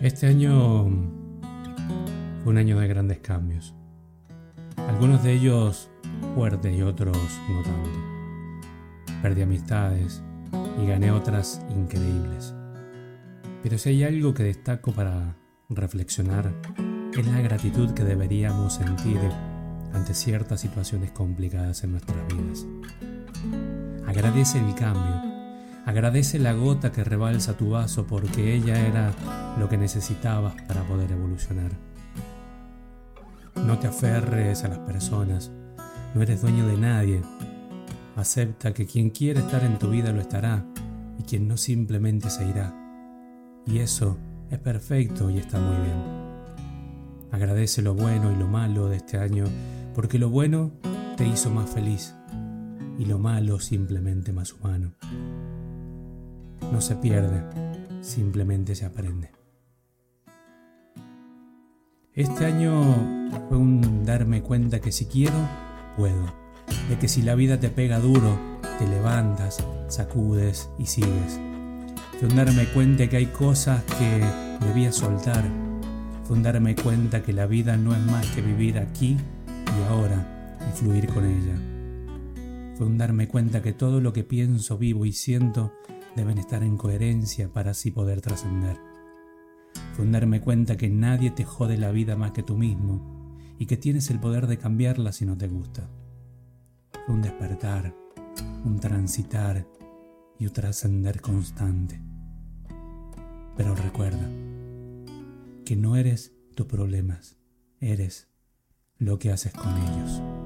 Este año fue un año de grandes cambios. Algunos de ellos fuertes y otros no tanto. Perdí amistades y gané otras increíbles. Pero si hay algo que destaco para reflexionar es la gratitud que deberíamos sentir ante ciertas situaciones complicadas en nuestras vidas. Agradece el cambio Agradece la gota que rebalsa tu vaso porque ella era lo que necesitabas para poder evolucionar. No te aferres a las personas, no eres dueño de nadie. Acepta que quien quiere estar en tu vida lo estará y quien no simplemente se irá. Y eso es perfecto y está muy bien. Agradece lo bueno y lo malo de este año porque lo bueno te hizo más feliz y lo malo simplemente más humano no se pierde, simplemente se aprende. Este año fue un darme cuenta que si quiero, puedo. De que si la vida te pega duro, te levantas, sacudes y sigues. Fue un darme cuenta que hay cosas que debía soltar. Fue un darme cuenta que la vida no es más que vivir aquí y ahora y fluir con ella. Fue un darme cuenta que todo lo que pienso, vivo y siento deben estar en coherencia para así poder trascender. Fue un darme cuenta que nadie te jode la vida más que tú mismo y que tienes el poder de cambiarla si no te gusta. Fue un despertar, un transitar y un trascender constante. Pero recuerda que no eres tus problemas, eres lo que haces con ellos.